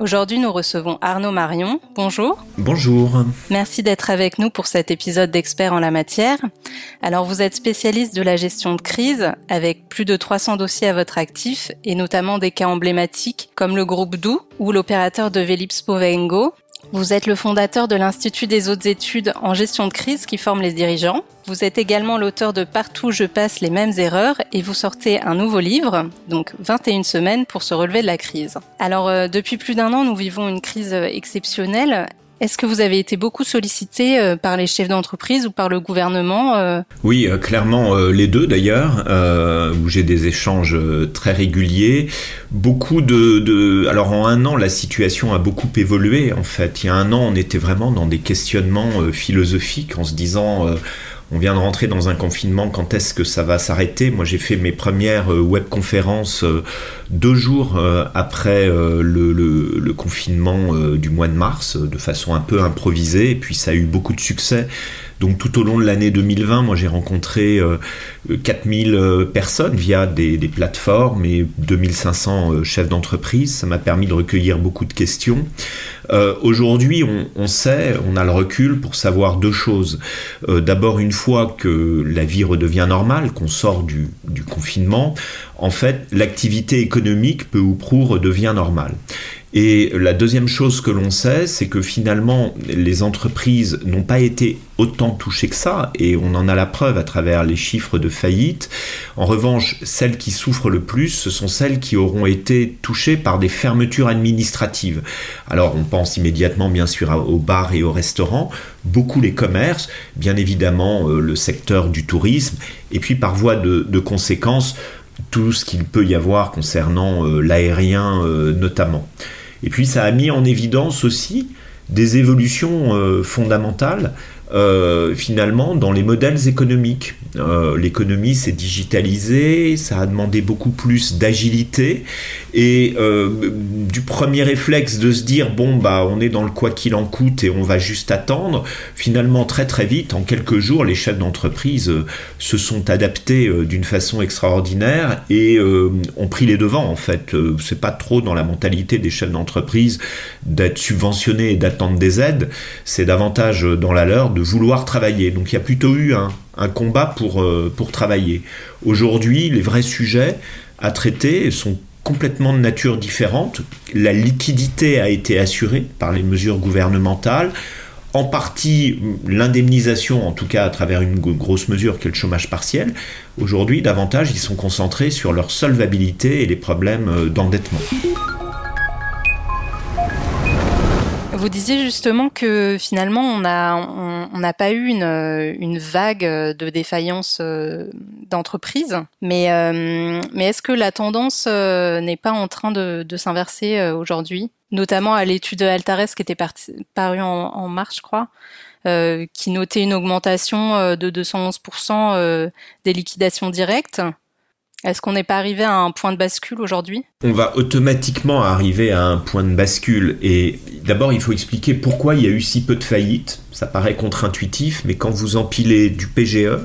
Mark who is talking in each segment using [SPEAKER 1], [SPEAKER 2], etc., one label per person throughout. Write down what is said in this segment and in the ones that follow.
[SPEAKER 1] Aujourd'hui, nous recevons Arnaud Marion. Bonjour.
[SPEAKER 2] Bonjour.
[SPEAKER 1] Merci d'être avec nous pour cet épisode d'Experts en la matière. Alors, vous êtes spécialiste de la gestion de crise avec plus de 300 dossiers à votre actif et notamment des cas emblématiques comme le groupe Doux ou l'opérateur de Velips Povengo vous êtes le fondateur de l'Institut des hautes études en gestion de crise qui forme les dirigeants. Vous êtes également l'auteur de Partout je passe les mêmes erreurs et vous sortez un nouveau livre, donc 21 semaines pour se relever de la crise. Alors euh, depuis plus d'un an, nous vivons une crise exceptionnelle. Est-ce que vous avez été beaucoup sollicité euh, par les chefs d'entreprise ou par le gouvernement euh
[SPEAKER 2] Oui, euh, clairement les deux d'ailleurs, où j'ai des échanges très réguliers. Beaucoup de, de, Alors en un an, la situation a beaucoup évolué en fait. Il y a un an, on était vraiment dans des questionnements philosophiques en se disant on vient de rentrer dans un confinement, quand est-ce que ça va s'arrêter? Moi j'ai fait mes premières euh, webconférences euh, deux jours euh, après le, confinement du mois de mars, de façon un peu improvisée, et puis ça a eu beaucoup de succès. Donc tout au long de l'année 2020, moi j'ai rencontré 4000 personnes via des, plateformes et 2500 chefs d'entreprise. Ça m'a permis de recueillir beaucoup de questions. Euh, aujourd'hui, on, sait, on a le recul pour savoir deux choses. Euh, d'abord, une fois que la vie redevient normale, qu'on sort du, du confinement, en fait, l'activité économique peu ou prou redevient normale. Et la deuxième chose que l'on sait, c'est que finalement, les entreprises n'ont pas été autant touchées que ça, et on en a la preuve à travers les chiffres de faillite. En revanche, celles qui souffrent le plus, ce sont celles qui auront été touchées par des fermetures administratives. Alors, on pense immédiatement, bien sûr, aux bars et aux restaurants, beaucoup les commerces, bien évidemment euh, le secteur du tourisme, et puis par voie de, de conséquence, tout ce qu'il peut y avoir concernant euh, l'aérien euh, notamment. Et puis ça a mis en évidence aussi des évolutions euh, fondamentales euh, finalement dans les modèles économiques. Euh, l'économie s'est digitalisée, ça a demandé beaucoup plus d'agilité et euh, du premier réflexe de se dire bon bah on est dans le quoi qu'il en coûte et on va juste attendre. Finalement très très vite, en quelques jours, les chefs d'entreprise se sont adaptés d'une façon extraordinaire et ont pris les devants en fait. C'est pas trop dans la mentalité des chefs d'entreprise d'être subventionnés et d'attendre des aides, c'est davantage dans la leur vouloir travailler. Donc il y a plutôt eu un, combat pour, euh, pour travailler. Aujourd'hui, les vrais sujets à traiter sont complètement de nature différente. La liquidité a été assurée par les mesures gouvernementales. En partie, l'indemnisation, en tout cas à travers une grosse mesure qui est le chômage partiel. Aujourd'hui, davantage, ils sont concentrés sur leur solvabilité et les problèmes euh, d'endettement.
[SPEAKER 1] Vous disiez justement que finalement on n'a on, pas eu une, une, vague de défaillance euh, d'entreprise, mais euh, mais est-ce que la tendance euh, n'est pas en train de, s'inverser aujourd'hui, notamment à l'étude Altares qui était parue en, mars, je crois. qui notait une augmentation de 211% des liquidations directes, est-ce qu'on n'est pas arrivé à un point de bascule aujourd'hui?
[SPEAKER 2] On va automatiquement arriver à un point de bascule. Et d'abord, il faut expliquer pourquoi il y a eu si peu de faillites. Ça paraît contre-intuitif, mais quand vous empilez du PGE,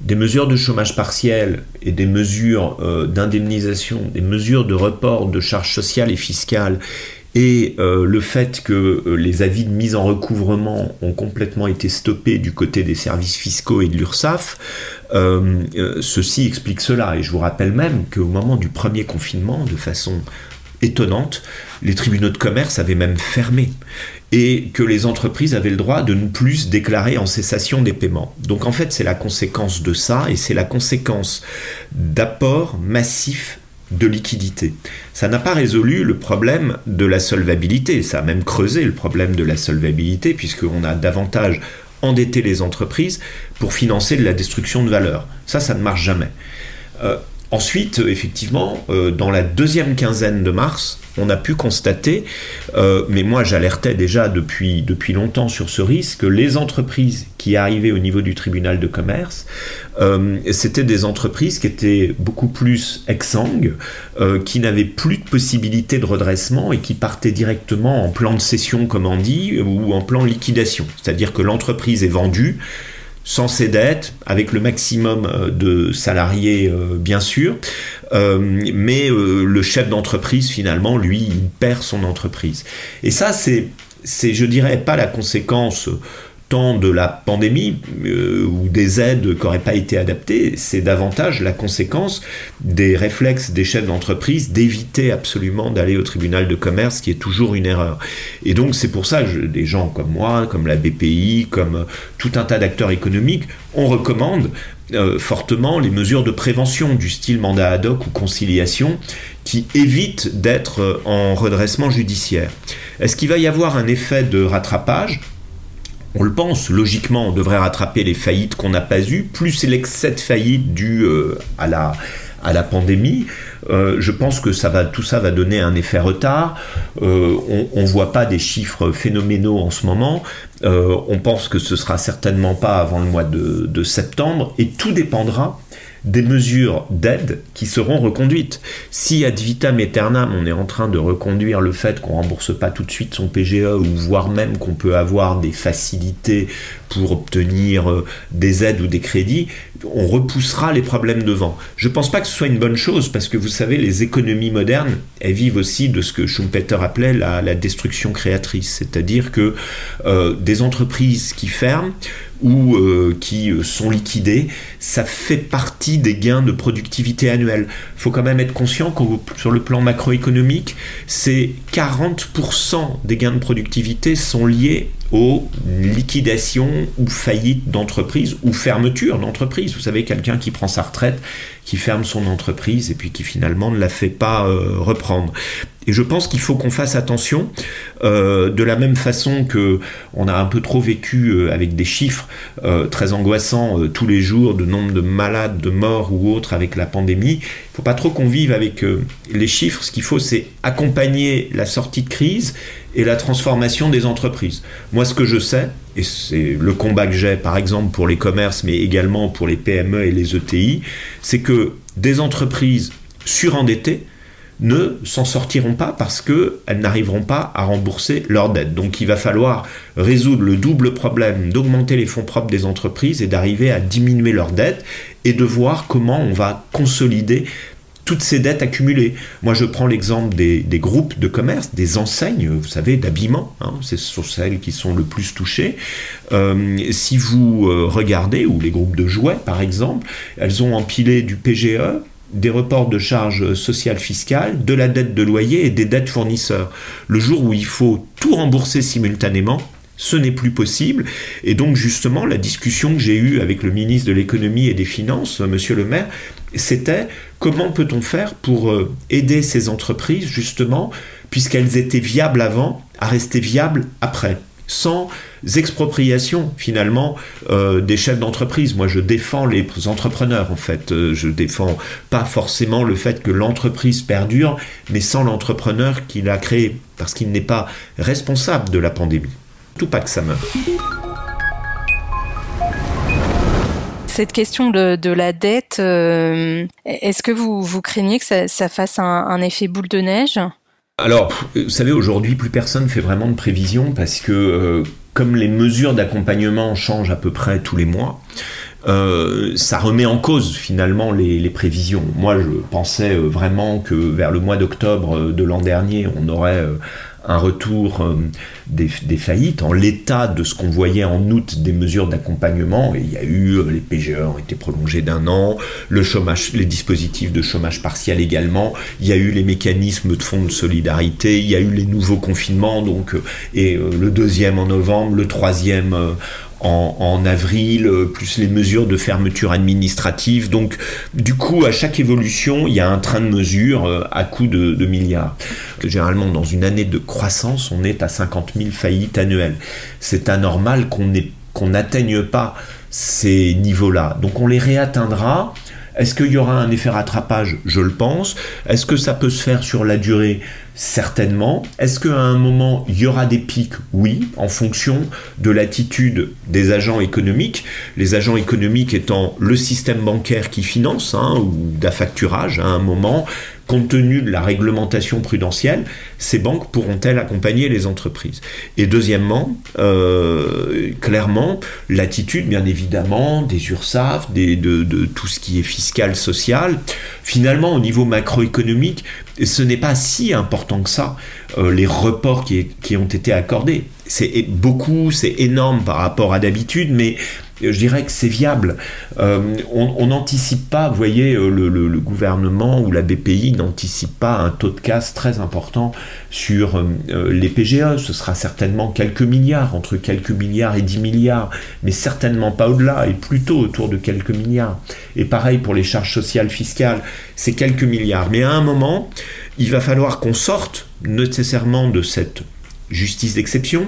[SPEAKER 2] des mesures de chômage partiel et des mesures euh, d'indemnisation, des mesures de report de charges sociales et fiscales, et euh, le fait que euh, les avis de mise en recouvrement ont complètement été stoppés du côté des services fiscaux et de l'URSSAF, euh, ceci explique cela. Et je vous rappelle même qu'au moment du premier confinement, de façon étonnante, les tribunaux de commerce avaient même fermé et que les entreprises avaient le droit de ne plus déclarer en cessation des paiements. Donc en fait, c'est la conséquence de ça et c'est la conséquence d'apports massifs de liquidité. Ça n'a pas résolu le problème de la solvabilité, ça a même creusé le problème de la solvabilité, puisqu'on a davantage endetté les entreprises pour financer de la destruction de valeur. Ça, ça ne marche jamais. Euh, Ensuite, effectivement, dans la deuxième quinzaine de mars, on a pu constater, euh, mais moi j'alertais déjà depuis, depuis longtemps sur ce risque, que les entreprises qui arrivaient au niveau du tribunal de commerce, euh, c'était des entreprises qui étaient beaucoup plus exsangues, euh, qui n'avaient plus de possibilité de redressement et qui partaient directement en plan de cession, comme on dit, ou en plan liquidation. C'est-à-dire que l'entreprise est vendue, sans ses dettes, avec le maximum euh, de salariés euh, bien sûr, euh, mais le chef d'entreprise finalement, lui, perd son entreprise. Et ça, c'est, c'est, je dirais, pas la conséquence de la pandémie euh, ou des aides qui n'auraient pas été adaptées, c'est davantage la conséquence des réflexes des chefs d'entreprise d'éviter absolument d'aller au tribunal de commerce, qui est toujours une erreur. Et donc c'est pour ça que des gens comme moi, comme la BPI, comme tout un tas d'acteurs économiques, on recommande euh, fortement les mesures de prévention du style mandat ad hoc ou conciliation qui évitent d'être en redressement judiciaire. Est-ce qu'il va y avoir un effet de rattrapage? On le pense, logiquement, on devrait rattraper les faillites qu'on n'a pas eues, plus l'excès de faillites dû euh, à, la, pandémie. Euh, je pense que tout ça va donner un effet retard. Euh, on ne voit pas des chiffres phénoménaux en ce moment. on pense que ce sera certainement pas avant le mois de septembre. Et tout dépendra des mesures d'aide qui seront reconduites. Si ad vitam aeternam, on est en train de reconduire le fait qu'on rembourse pas tout de suite son PGE, ou voire même qu'on peut avoir des facilités pour obtenir euh, des aides ou des crédits, on repoussera les problèmes devant. Je ne pense pas que ce soit une bonne chose, parce que vous savez, les économies modernes, elles vivent aussi de ce que Schumpeter appelait la, destruction créatrice, c'est-à-dire que euh, des entreprises qui ferment, ou euh, qui euh, sont liquidés, ça fait partie des gains de productivité annuels. Il faut quand même être conscient que sur le plan macroéconomique, c'est 40% des gains de productivité sont liés aux liquidations ou faillites d'entreprises ou fermeture d'entreprises. Vous savez, quelqu'un qui prend sa retraite, qui ferme son entreprise et puis qui finalement ne la fait pas euh, reprendre. Et je pense qu'il faut qu'on fasse attention, euh, de la même façon que on a un peu trop vécu euh, avec des chiffres euh, très angoissants tous les jours, de nombre de malades, de morts ou autres avec la pandémie. Il ne faut pas trop qu'on vive avec les chiffres. Ce qu'il faut, c'est accompagner la sortie de crise et la transformation des entreprises. Moi, ce que je sais, et c'est le combat que j'ai, par exemple, pour les commerces, mais également pour les PME et les ETI, c'est que des entreprises surendettées ne s'en sortiront pas parce qu'elles n'arriveront pas à rembourser leurs dettes. Donc il va falloir résoudre le double problème d'augmenter les fonds propres des entreprises et d'arriver à diminuer leurs dettes et de voir comment on va consolider toutes ces dettes accumulées. Moi, je prends l'exemple des, groupes de commerce, des enseignes, vous savez, d'habillement. Hein, ce sont celles qui sont le plus touchées. Euh, si vous euh, regardez, ou les groupes de jouets, par exemple, elles ont empilé du PGE, des reports de charges sociales fiscales, de la dette de loyer et des dettes fournisseurs. Le jour où il faut tout rembourser simultanément, ce n'est plus possible. Et donc justement, la discussion que j'ai eue avec le ministre de l'économie et des finances, monsieur le maire, c'était comment peut-on faire pour euh, aider ces entreprises justement, puisqu'elles étaient viables avant, à rester viables après? Sans expropriation finalement euh, des chefs d'entreprise. Moi, je défends les entrepreneurs en fait. Euh, je défends pas forcément le fait que l'entreprise perdure, mais sans l'entrepreneur qui l'a créée, parce qu'il n'est pas responsable de la pandémie. Tout pas que ça meurt.
[SPEAKER 1] Cette question de, la dette, euh, est-ce que vous craignez que ça, fasse un effet boule de neige?
[SPEAKER 2] Alors, vous savez, aujourd'hui, plus personne fait vraiment de prévision parce que euh, comme les mesures d'accompagnement changent à peu près tous les mois, euh, ça remet en cause finalement les, prévisions. Moi, je pensais euh, vraiment que vers le mois d'octobre de l'an dernier, on aurait un retour euh, des, faillites en l'état de ce qu'on voyait en août des mesures d'accompagnement. Il y a eu, euh, les PGE ont été prolongés d'un an, le chômage, les dispositifs de chômage partiel également, il y a eu les mécanismes de fonds de solidarité, il y a eu les nouveaux confinements, donc, euh, et le deuxième en novembre, le troisième en, avril, euh, plus les mesures de fermeture administrative. Donc, du coup, à chaque évolution, il y a un train de mesure euh, à coût de, milliards. Généralement, dans une année de croissance, on est à 50 000 faillites annuelles. C'est anormal qu'on qu'on n'atteigne pas ces niveaux-là. Donc, on les réatteindra Est-ce qu'il y aura un effet rattrapage? Je le pense. Est-ce que ça peut se faire sur la durée? Certainement. Est-ce qu'à un moment, il y aura des pics? Oui, en fonction de l'attitude des agents économiques. Les agents économiques étant le système bancaire qui finance, hein, ou d'affacturage à un moment, compte tenu de la réglementation prudentielle, ces banques pourront-elles accompagner les entreprises? Et deuxièmement, euh, clairement, l'attitude, bien évidemment, des URSAF, de, tout ce qui est fiscal, social. Finalement, au niveau macroéconomique, ce n'est pas si important que ça, euh, les reports qui ont été accordés. C'est beaucoup, c'est énorme par rapport à d'habitude, mais je dirais que c'est viable. Euh, on n'anticipe pas, vous voyez, euh, le, gouvernement ou la BPI n'anticipe pas un taux de casse très important sur euh, les PGE. Ce sera certainement quelques milliards, entre quelques milliards et 10 milliards, mais certainement pas au-delà, et plutôt autour de quelques milliards. Et pareil pour les charges sociales fiscales, c'est quelques milliards. Mais à un moment, il va falloir qu'on sorte nécessairement de cette justice d'exception.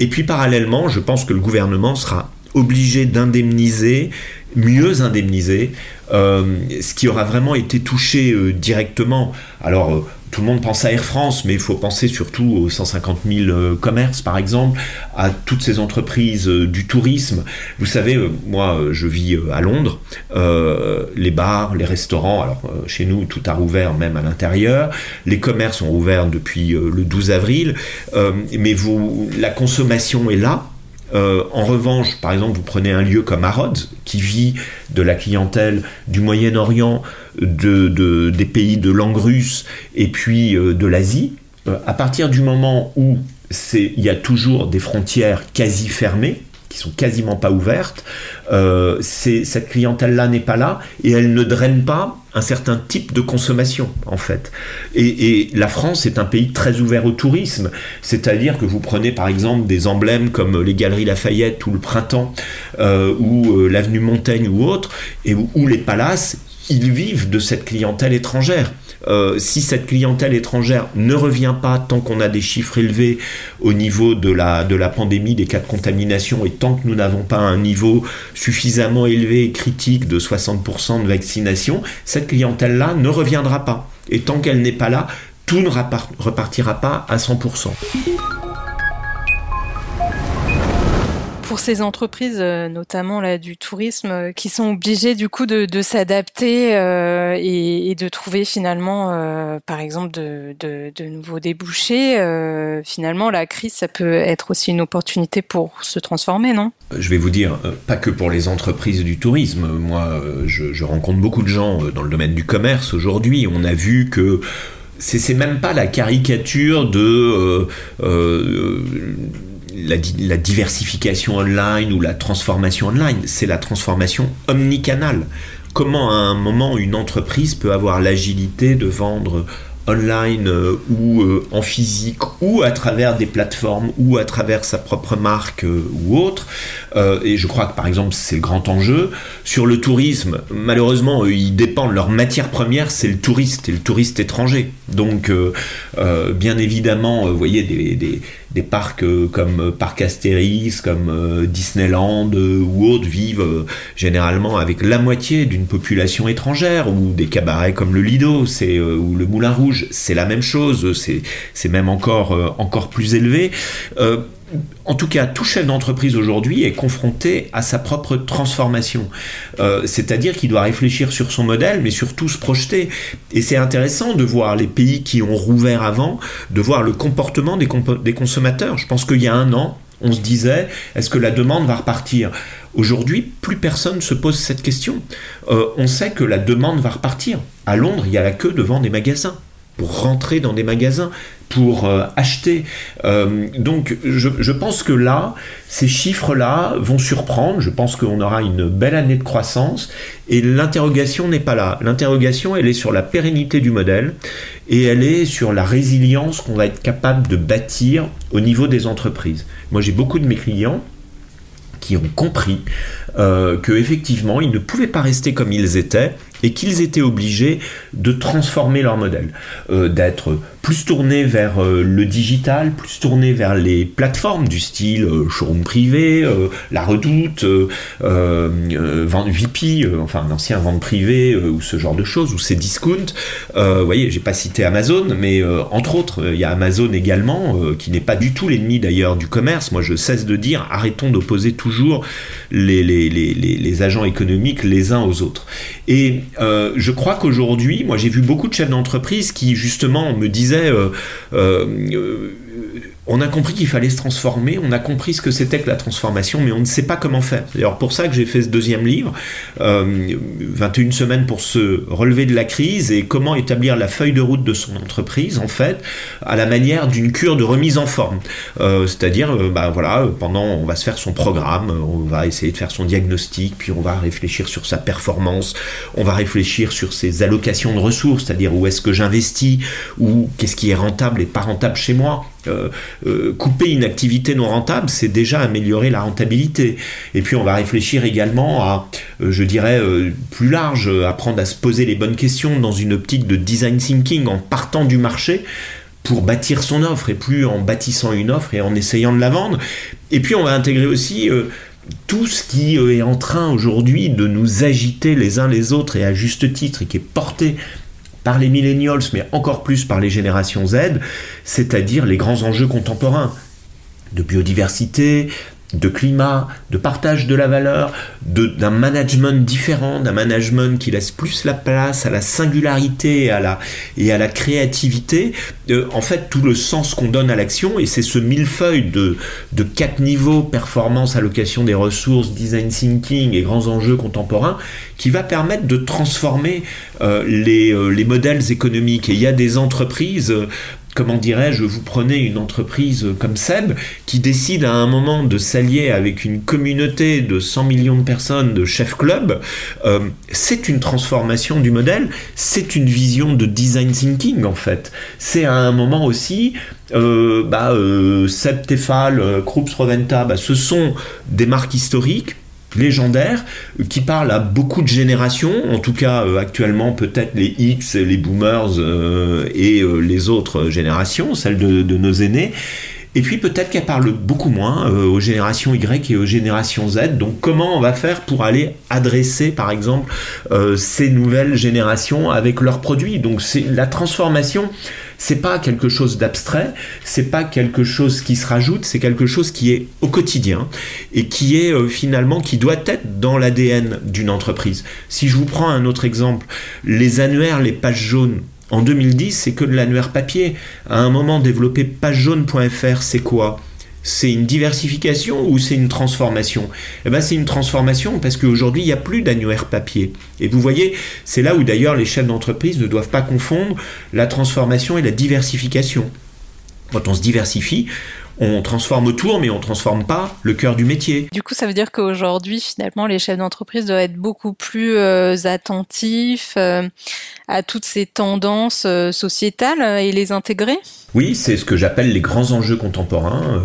[SPEAKER 2] Et puis parallèlement, je pense que le gouvernement sera obligé d'indemniser, mieux indemniser, euh, ce qui aura vraiment été touché euh, directement. Alors, euh, tout le monde pense à Air France, mais il faut penser surtout aux 150 000 commerces, par exemple, à toutes ces entreprises du tourisme. Vous savez, moi, je vis à Londres. les bars, les restaurants, alors chez nous, tout a rouvert, même à l'intérieur. Les commerces ont rouvert depuis le 12 avril. mais vous, la consommation est là. Euh, en revanche, par exemple, vous prenez un lieu comme Harrods, qui vit de la clientèle du Moyen-Orient, de, des pays de langue russe et puis euh, de l'Asie. Euh, à partir du moment où il y a toujours des frontières quasi fermées, sont quasiment pas ouvertes, euh, cette clientèle-là n'est pas là et elle ne draine pas un certain type de consommation en fait. Et, la France est un pays très ouvert au tourisme, c'est-à-dire que vous prenez par exemple des emblèmes comme les Galeries Lafayette ou le Printemps euh, ou euh, l'avenue Montaigne ou autre, et où les palaces ils vivent de cette clientèle étrangère. Euh, si cette clientèle étrangère ne revient pas tant qu'on a des chiffres élevés au niveau de la, de la pandémie, des cas de contamination, et tant que nous n'avons pas un niveau suffisamment élevé et critique de 60% de vaccination, cette clientèle-là ne reviendra pas. Et tant qu'elle n'est pas là, tout ne repartira pas à 100%
[SPEAKER 1] pour ces entreprises, euh, notamment là du tourisme, euh, qui sont obligées du coup de, s'adapter euh, et, de trouver finalement, par exemple, de, nouveaux débouchés. finalement, la crise, ça peut être aussi une opportunité pour se transformer, non?
[SPEAKER 2] Je vais vous dire, pas que pour les entreprises du tourisme. Moi, je, je rencontre beaucoup de gens dans le domaine du commerce aujourd'hui. On a vu que c'est même pas la caricature de la, diversification online ou la transformation online, c'est la transformation omnicanale. Comment à un moment une entreprise peut avoir l'agilité de vendre online euh, ou euh, en physique ou à travers des plateformes ou à travers sa propre marque euh, ou autre. et je crois que par exemple c'est le grand enjeu. Sur le tourisme, malheureusement, ils dépendent, leur matière première c'est le touriste et le touriste étranger. Donc bien évidemment, vous voyez des des parcs euh, comme euh, Parc Astérix, comme euh, Disneyland ou autres vivent généralement avec la moitié d'une population étrangère, ou des cabarets comme le Lido ou le Moulin Rouge, c'est la même chose, c'est, même encore, encore plus élevé en tout cas, tout chef d'entreprise aujourd'hui est confronté à sa propre transformation. Euh, c'est-à-dire qu'il doit réfléchir sur son modèle, mais surtout se projeter. Et c'est intéressant de voir les pays qui ont rouvert avant, de voir le comportement des, consommateurs. Je pense qu'il y a un an, on se disait, est-ce que la demande va repartir? Aujourd'hui, plus personne ne se pose cette question. Euh, on sait que la demande va repartir. À Londres, il y a la queue devant des magasins pour rentrer dans des magasins, pour euh, acheter. Euh, donc je, pense que là, ces chiffres-là vont surprendre. Je pense qu'on aura une belle année de croissance et l'interrogation n'est pas là. L'interrogation, elle est sur la pérennité du modèle et elle est sur la résilience qu'on va être capable de bâtir au niveau des entreprises. Moi, j'ai beaucoup de mes clients qui ont compris euh, qu'effectivement, ils ne pouvaient pas rester comme ils étaient et qu'ils étaient obligés de transformer leur modèle, euh, d'être plus tourné vers euh, le digital, plus tourné vers les plateformes du style euh, showroom privé, euh, la redoute, vente VP, enfin un ancien vente privée ou ce genre de choses, ou c'est discount. vous voyez, j'ai pas cité Amazon, mais entre autres, il y a Amazon également, qui n'est pas du tout l'ennemi d'ailleurs du commerce. Moi, je cesse de dire, arrêtons d'opposer toujours les, agents économiques les uns aux autres. Et je crois qu'aujourd'hui, moi j'ai vu beaucoup de chefs d'entreprise qui justement me disaient euh, euh, on a compris qu'il fallait se transformer, on a compris ce que c'était que la transformation, mais on ne sait pas comment faire. C'est d'ailleurs pour ça que j'ai fait ce deuxième livre, 21 euh, semaines pour se relever de la crise et comment établir la feuille de route de son entreprise, en fait, à la manière d'une cure de remise en forme. Euh, c'est-à-dire, euh, bah, voilà, pendant, on va se faire son programme, on va essayer de faire son diagnostic, puis on va réfléchir sur sa performance, on va réfléchir sur ses allocations de ressources, c'est-à-dire où est-ce que j'investis, ou qu'est-ce qui est rentable et pas rentable chez moi. Euh, euh, couper une activité non rentable, c'est déjà améliorer la rentabilité. Et puis on va réfléchir également à, euh, je dirais, plus large, apprendre à se poser les bonnes questions dans une optique de design thinking en partant du marché pour bâtir son offre et plus en bâtissant une offre et en essayant de la vendre. Et puis on va intégrer aussi tout ce qui est en train aujourd'hui de nous agiter les uns les autres et à juste titre et qui est porté par les millennials, mais encore plus par les générations Z, c'est-à-dire les grands enjeux contemporains de biodiversité, de climat, de partage de la valeur, d'un management différent, d'un management qui laisse plus la place à la singularité et à la, et à la créativité. Euh, en fait, tout le sens qu'on donne à l'action, et c'est ce millefeuille de, de quatre niveaux, performance, allocation des ressources, design thinking et grands enjeux contemporains, qui va permettre de transformer euh, les, euh, les, modèles économiques. Et il y a des entreprises comment dirais-je, vous prenez une entreprise comme Seb qui décide à un moment de s'allier avec une communauté de 100 millions de personnes de chef club, euh, c'est une transformation du modèle, c'est une vision de design thinking en fait. C'est à un moment aussi, euh, bah, euh, Seb Tefal, Krups Roventa, bah, ce sont des marques historiques légendaire qui parle à beaucoup de générations, en tout cas euh, actuellement peut-être les X, les boomers euh, et euh, les autres générations, celles de, nos aînés. Et puis peut-être qu'elle parle beaucoup moins aux générations Y et aux générations Z. Donc comment on va faire pour aller adresser par exemple ces nouvelles générations avec leurs produits? Donc c'est la transformation c'est pas quelque chose d'abstrait, c'est pas quelque chose qui se rajoute, c'est quelque chose qui est au quotidien et qui est euh, finalement qui doit être dans l'ADN d'une entreprise. Si je vous prends un autre exemple, les annuaires, les pages jaunes, en 2010, c'est que de l'annuaire papier. À un moment, développer pagejaune.fr, c'est quoi? C'est une diversification ou c'est une transformation? Eh bien, c'est une transformation parce qu'aujourd'hui, il n'y a plus d'annuaire papier. Et vous voyez, c'est là où d'ailleurs les chefs d'entreprise ne doivent pas confondre la transformation et la diversification. Quand on se diversifie, on transforme autour, mais on transforme pas le cœur du métier.
[SPEAKER 1] Du coup, ça veut dire qu'aujourd'hui, finalement, les chefs d'entreprise doivent être beaucoup plus euh, attentifs euh, à toutes ces tendances euh, sociétales et les intégrer.
[SPEAKER 2] Oui, c'est ce que j'appelle les grands enjeux contemporains,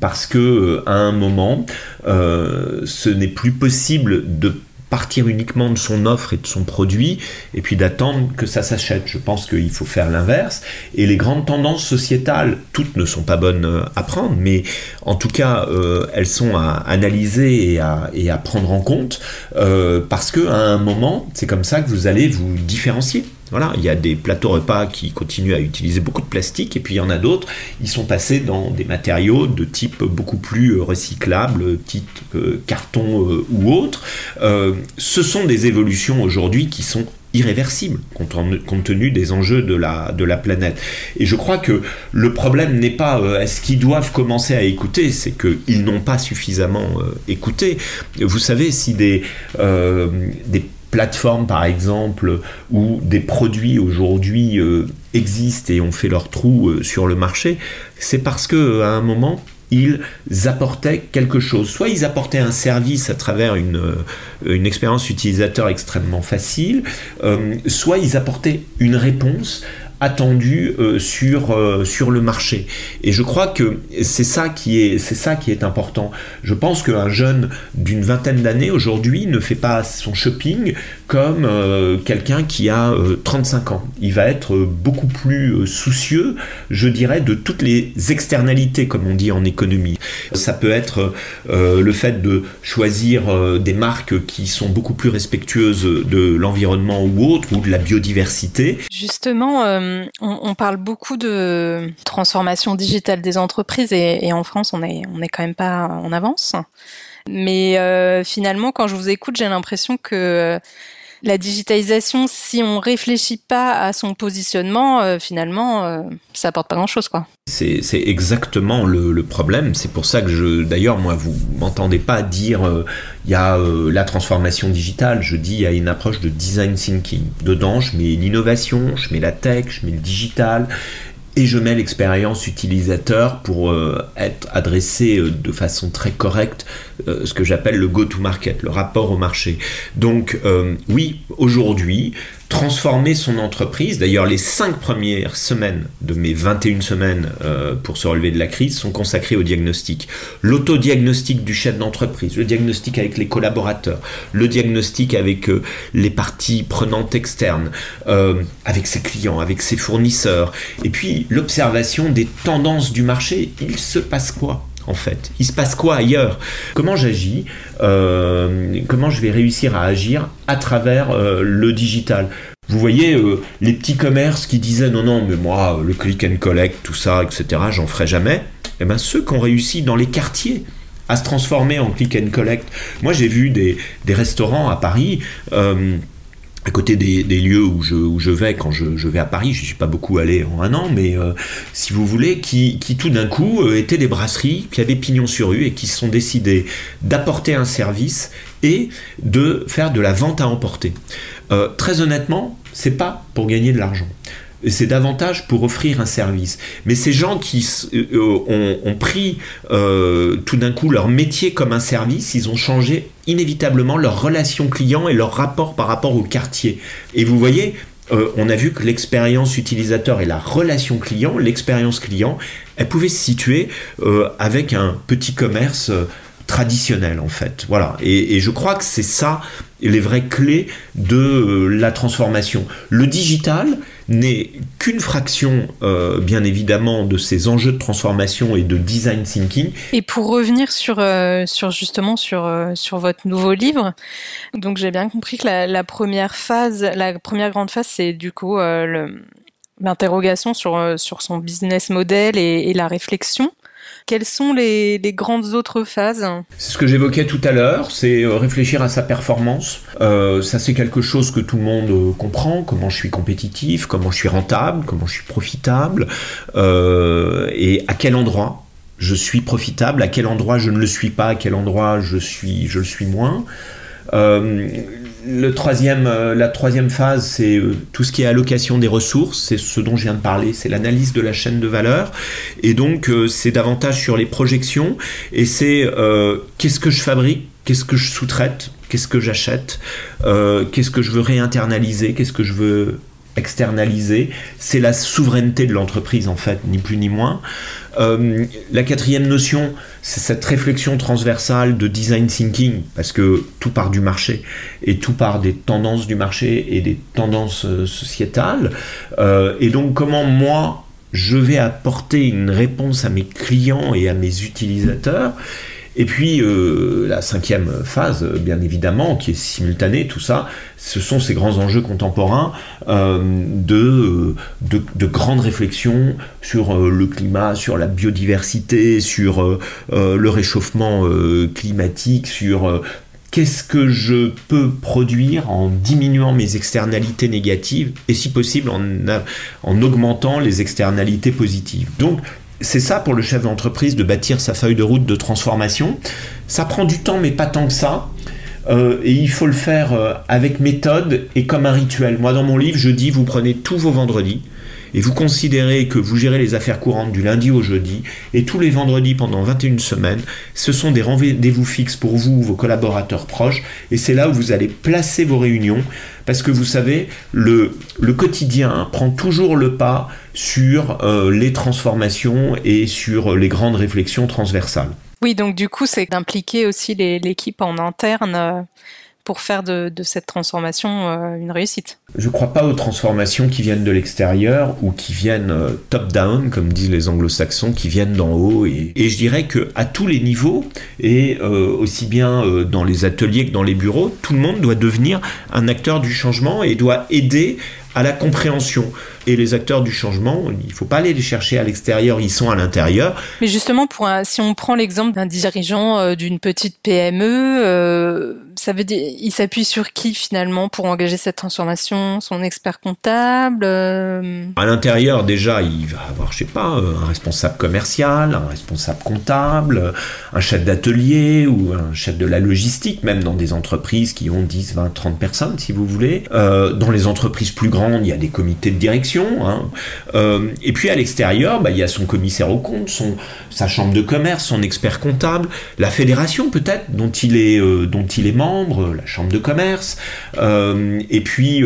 [SPEAKER 2] parce que à un moment, ce n'est plus possible de partir uniquement de son offre et de son produit et puis d'attendre que ça s'achète. Je pense qu'il faut faire l'inverse. Et les grandes tendances sociétales, toutes ne sont pas bonnes euh, à prendre, mais en tout cas, euh, elles sont à analyser et à, prendre en compte euh, parce que à un moment, c'est comme ça que vous allez vous différencier. Voilà, il y a des plateaux repas qui continuent à utiliser beaucoup de plastique et puis il y en a d'autres, ils sont passés dans des matériaux de type beaucoup plus euh, recyclable, type euh, carton euh, ou autre. ce sont des évolutions aujourd'hui qui sont irréversibles compte, tenu des enjeux de la, de la planète. Et je crois que le problème n'est pas est-ce qu'ils doivent commencer à écouter, c'est qu'ils n'ont pas suffisamment écouté. Vous savez, si des, des plateformes par exemple où des produits aujourd'hui euh, existent et ont fait leur trou euh, sur le marché, c'est parce que à un moment ils apportaient quelque chose. Soit ils apportaient un service à travers euh, une expérience utilisateur extrêmement facile, soit ils apportaient une réponse attendu euh, sur, euh, sur le marché. Et je crois que c'est ça, qui est, c'est ça qui est important. Je pense qu'un jeune d'une vingtaine d'années aujourd'hui ne fait pas son shopping comme euh, quelqu'un qui a 35 ans. Il va être beaucoup plus soucieux, je dirais, de toutes les externalités, comme on dit en économie. Ça peut être le fait de choisir des marques qui sont beaucoup plus respectueuses de l'environnement ou autre, ou de la biodiversité.
[SPEAKER 1] Justement, on, parle beaucoup de transformation digitale des entreprises et, et en France, on est, on est quand même pas en avance. Mais euh, finalement, quand je vous écoute, j'ai l'impression que la digitalisation, si on réfléchit pas à son positionnement, euh, finalement, euh, ça apporte pas grand-chose, quoi.
[SPEAKER 2] C'est exactement le, problème. C'est pour ça que je, d'ailleurs, moi, vous m'entendez pas dire il y a la transformation digitale. Je dis il y a une approche de design thinking. Dedans, je mets l'innovation, je mets la tech, je mets le digital, et je mets l'expérience utilisateur pour euh, être adressé euh, de façon très correcte, euh, ce que j'appelle le go-to-market, le rapport au marché. Donc oui, aujourd'hui, transformer son entreprise. D'ailleurs, les cinq premières semaines de mes 21 semaines euh, pour se relever de la crise sont consacrées au diagnostic. L'autodiagnostic du chef d'entreprise, le diagnostic avec les collaborateurs, le diagnostic avec euh, les parties prenantes externes, euh, avec ses clients, avec ses fournisseurs, et puis l'observation des tendances du marché. Il se passe quoi? En fait Il se passe quoi ailleurs? Comment j'agis euh, Comment je vais réussir à agir à travers euh, le digital? Vous voyez, euh, les petits commerces qui disaient non, non, mais moi, le click and collect, tout ça, etc., j'en ferai jamais. Eh bien, ceux qui ont réussi dans les quartiers à se transformer en click and collect. Moi, j'ai vu des, des, restaurants à Paris à côté des, lieux où je, vais quand je, vais à Paris, je ne suis pas beaucoup allé en un an, mais euh, si vous voulez, qui, tout d'un coup euh, étaient des brasseries qui avaient pignon sur rue et qui se sont décidés d'apporter un service et de faire de la vente à emporter. Euh, très honnêtement, c'est pas pour gagner de l'argent c'est davantage pour offrir un service. Mais ces gens qui euh, ont, pris euh, tout d'un coup leur métier comme un service, ils ont changé inévitablement leur relation client et leur rapport par rapport au quartier. Et vous voyez, euh, on a vu que l'expérience utilisateur et la relation client, l'expérience client, elle pouvait se situer avec un petit commerce traditionnel en fait. Voilà. Et, je crois que c'est ça les vraies clés de euh, la transformation. Le digital n'est qu'une fraction, euh, bien évidemment, de ces enjeux de transformation et de design thinking.
[SPEAKER 1] Et pour revenir sur, euh, sur justement sur, sur votre nouveau livre, donc j'ai bien compris que la, première phase, la première grande phase, c'est du coup l'interrogation sur, sur son business model et la réflexion. Quelles sont les, grandes autres phases?
[SPEAKER 2] C'est ce que j'évoquais tout à l'heure, c'est euh, réfléchir à sa performance. Euh, ça c'est quelque chose que tout le monde euh, comprend, comment je suis compétitif, comment je suis rentable, comment je suis profitable, et à quel endroit je suis profitable, à quel endroit je ne le suis pas, à quel endroit je, suis, je le suis moins euh, la troisième phase, c'est euh, tout ce qui est allocation des ressources, c'est ce dont je viens de parler, c'est l'analyse de la chaîne de valeur. Et donc, euh, c'est davantage sur les projections, et c'est qu'est-ce que je fabrique, qu'est-ce que je sous-traite, qu'est-ce que j'achète, qu'est-ce que je veux réinternaliser, qu'est-ce que je veux externaliser. C'est la souveraineté de l'entreprise, en fait, ni plus ni moins. Euh, la quatrième notion, c'est cette réflexion transversale de design thinking, parce que tout part du marché, et tout part des tendances du marché et des tendances euh, sociétales. Euh, et donc comment moi, je vais apporter une réponse à mes clients et à mes utilisateurs et puis euh, la cinquième phase, bien évidemment, qui est simultanée, tout ça, ce sont ces grands enjeux contemporains euh, de, de, grandes réflexions sur euh, le climat, sur la biodiversité, sur le réchauffement climatique, sur qu'est-ce que je peux produire en diminuant mes externalités négatives et si possible en, en augmentant les externalités positives. Donc c'est ça pour le chef d'entreprise de bâtir sa feuille de route de transformation. Ça prend du temps, mais pas tant que ça. Euh, et il faut le faire euh, avec méthode et comme un rituel. Moi, dans mon livre, je dis vous prenez tous vos vendredis et vous considérez que vous gérez les affaires courantes du lundi au jeudi et tous les vendredis pendant 21 semaines, ce sont des rendez-vous fixes pour vous, vos collaborateurs proches, et c'est là où vous allez placer vos réunions parce que vous savez, le, le quotidien prend toujours le pas sur euh, les transformations et sur les grandes réflexions transversales.
[SPEAKER 1] Oui, donc du coup, c'est d'impliquer aussi l'équipe en interne euh, pour faire de, cette transformation euh, une réussite.
[SPEAKER 2] Je ne crois pas aux transformations qui viennent de l'extérieur ou qui viennent euh, top-down, comme disent les anglo-saxons, qui viennent d'en haut. Et, je dirais que à tous les niveaux, et euh, aussi bien dans les ateliers que dans les bureaux, tout le monde doit devenir un acteur du changement et doit aider à la compréhension. Et les acteurs du changement, il ne faut pas aller les chercher à l'extérieur, ils sont à l'intérieur.
[SPEAKER 1] Mais justement, pour si on prend l'exemple d'un dirigeant euh, d'une petite PME, euh, ça veut dire, il s'appuie sur qui finalement pour engager cette transformation? Son expert comptable euh?
[SPEAKER 2] À l'intérieur, déjà, il va avoir, je sais pas, un responsable commercial, un responsable comptable, un chef d'atelier ou un chef de la logistique, même dans des entreprises qui ont 10, 20, 30 personnes, si vous voulez. dans les entreprises plus grandes, il y a des comités de direction Hein. Euh, et puis à l'extérieur, bah, il y a son commissaire au compte, son, sa chambre de commerce, son expert comptable, la fédération peut-être dont il est euh, membre, la chambre de commerce, euh, et puis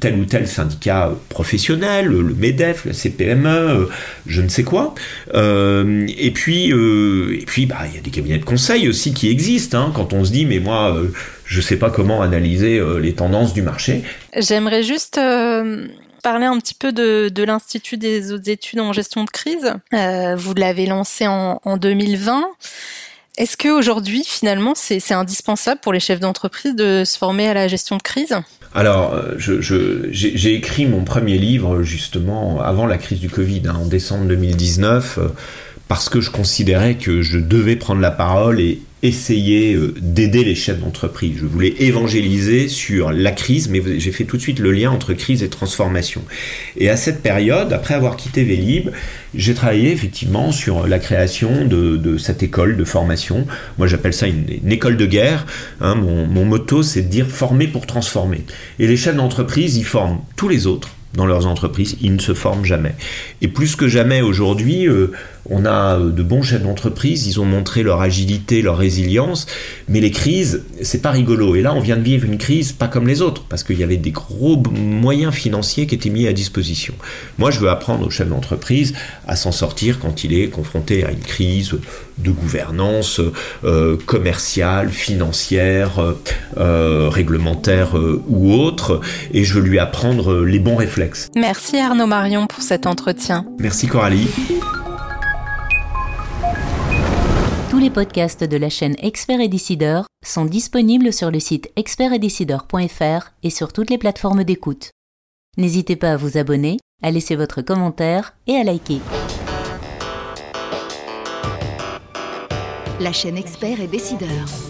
[SPEAKER 2] tel ou tel syndicat professionnel, le MEDEF, le CPME, je ne sais quoi. et puis et puis bah il y a des cabinets de conseil aussi qui existent. Hein, quand on se dit mais moi je ne sais pas comment analyser les tendances du marché.
[SPEAKER 1] J'aimerais juste parler un petit peu de, l'Institut des autres études en gestion de crise. Euh, vous l'avez lancé en, 2020. Est-ce qu'aujourd'hui, finalement, c'est indispensable pour les chefs d'entreprise de se former à la gestion de crise?
[SPEAKER 2] Alors, euh, j'ai écrit mon premier livre justement avant la crise du Covid, hein, en décembre 2019, euh, parce que je considérais que je devais prendre la parole et essayer euh, d'aider les chefs d'entreprise. Je voulais évangéliser sur la crise, mais j'ai fait tout de suite le lien entre crise et transformation. Et à cette période, après avoir quitté Vélib, j'ai travaillé effectivement sur la création de, cette école de formation. Moi, j'appelle ça une, école de guerre. Hein. mon, mon motto, c'est de dire former pour transformer. Et les chefs d'entreprise, ils forment tous les autres dans leurs entreprises, ils ne se forment jamais. Et plus que jamais aujourd'hui, euh, on a euh, de bons chefs d'entreprise, ils ont montré leur agilité, leur résilience, mais les crises, c'est pas rigolo. Et là, on vient de vivre une crise pas comme les autres, parce qu'il y avait des gros moyens financiers qui étaient mis à disposition. Moi, je veux apprendre aux chefs d'entreprise à s'en sortir quand il est confronté à une crise de gouvernance euh, commerciale, financière, réglementaire ou autre, et je veux lui apprendre les bons réflexes
[SPEAKER 1] Merci Arnaud Marion pour cet entretien.
[SPEAKER 2] Merci Coralie.
[SPEAKER 3] Les podcasts de la chaîne Expert et Décideur sont disponibles sur le site expertetdecideur.fr et sur toutes les plateformes d'écoute. N'hésitez pas à vous abonner, à laisser votre commentaire et à liker. La chaîne Expert et Décideur.